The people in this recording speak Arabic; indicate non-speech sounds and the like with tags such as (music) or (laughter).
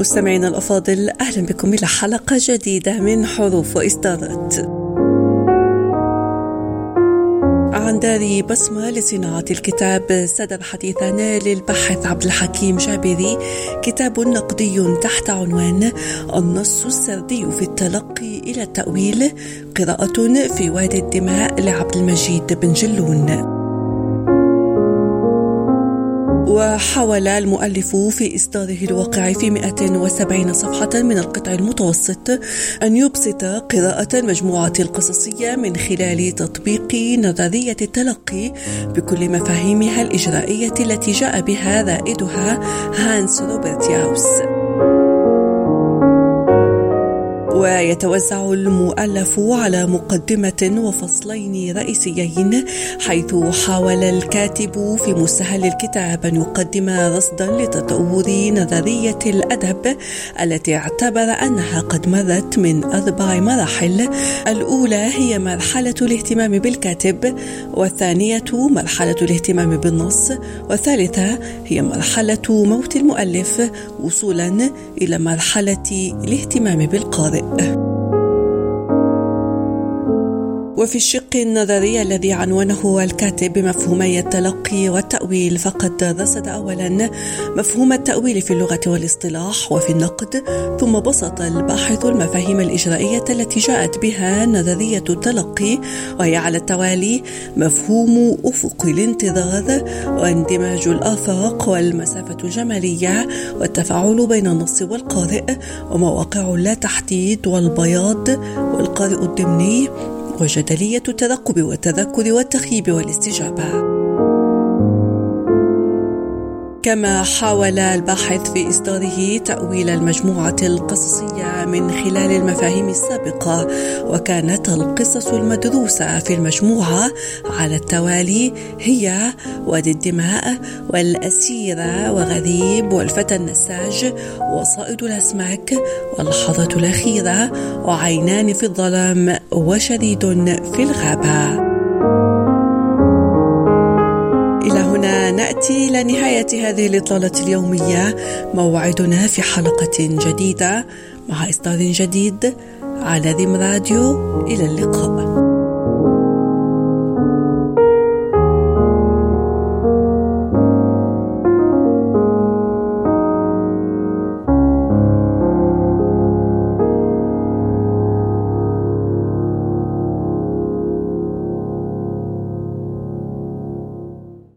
مستمعينا الأفاضل أهلا بكم إلى حلقة جديدة من حروف وإصدارات. عن دار بسمة لصناعة الكتاب صدر حديثا للباحث عبد الحكيم جابري كتاب نقدي تحت عنوان النص السردي في التلقي إلى التأويل قراءة في وادي الدماء لعبد المجيد بن جلون. وحاول المؤلف في إصداره الواقع في 170 صفحة من القطع المتوسط أن يبسط قراءة المجموعة القصصية من خلال تطبيق نظرية التلقي بكل مفاهيمها الإجرائية التي جاء بها رائدها هانس روبرت ياوس ويتوزع المؤلف على مقدمة وفصلين رئيسيين حيث حاول الكاتب في مستهل الكتاب أن يقدم رصدا لتطور نظرية الأدب التي اعتبر أنها قد مرت من أربع مراحل. الأولى هي مرحلة الاهتمام بالكاتب والثانية مرحلة الاهتمام بالنص والثالثة هي مرحلة موت المؤلف وصولا إلى مرحلة الاهتمام بالقارئ. Uh. (laughs) وفي الشق النظري الذي عنونه الكاتب بمفهومي التلقي والتأويل فقد رصد أولا مفهوم التأويل في اللغة والاصطلاح وفي النقد ثم بسط الباحث المفاهيم الإجرائية التي جاءت بها نظرية التلقي وهي على التوالي مفهوم أفق الانتظار واندماج الآفاق والمسافة الجمالية والتفاعل بين النص والقارئ ومواقع اللا تحديد والبياض والقارئ الضمني. وجدلية الترقب والتذكر والتخييب والاستجابة. كما حاول الباحث في إصداره تأويل المجموعة القصصية من خلال المفاهيم السابقة وكانت القصص المدروسة في المجموعة على التوالي هي وادي الدماء والأسيرة وغريب والفتى النساج وصائد الأسماك واللحظة الأخيرة وعينان في الظلام وشريد في الغابة. نأتي إلى نهاية هذه الاطلاله اليومية. موعدنا في حلقة جديدة مع اصدار جديد على ذم راديو. إلى اللقاء.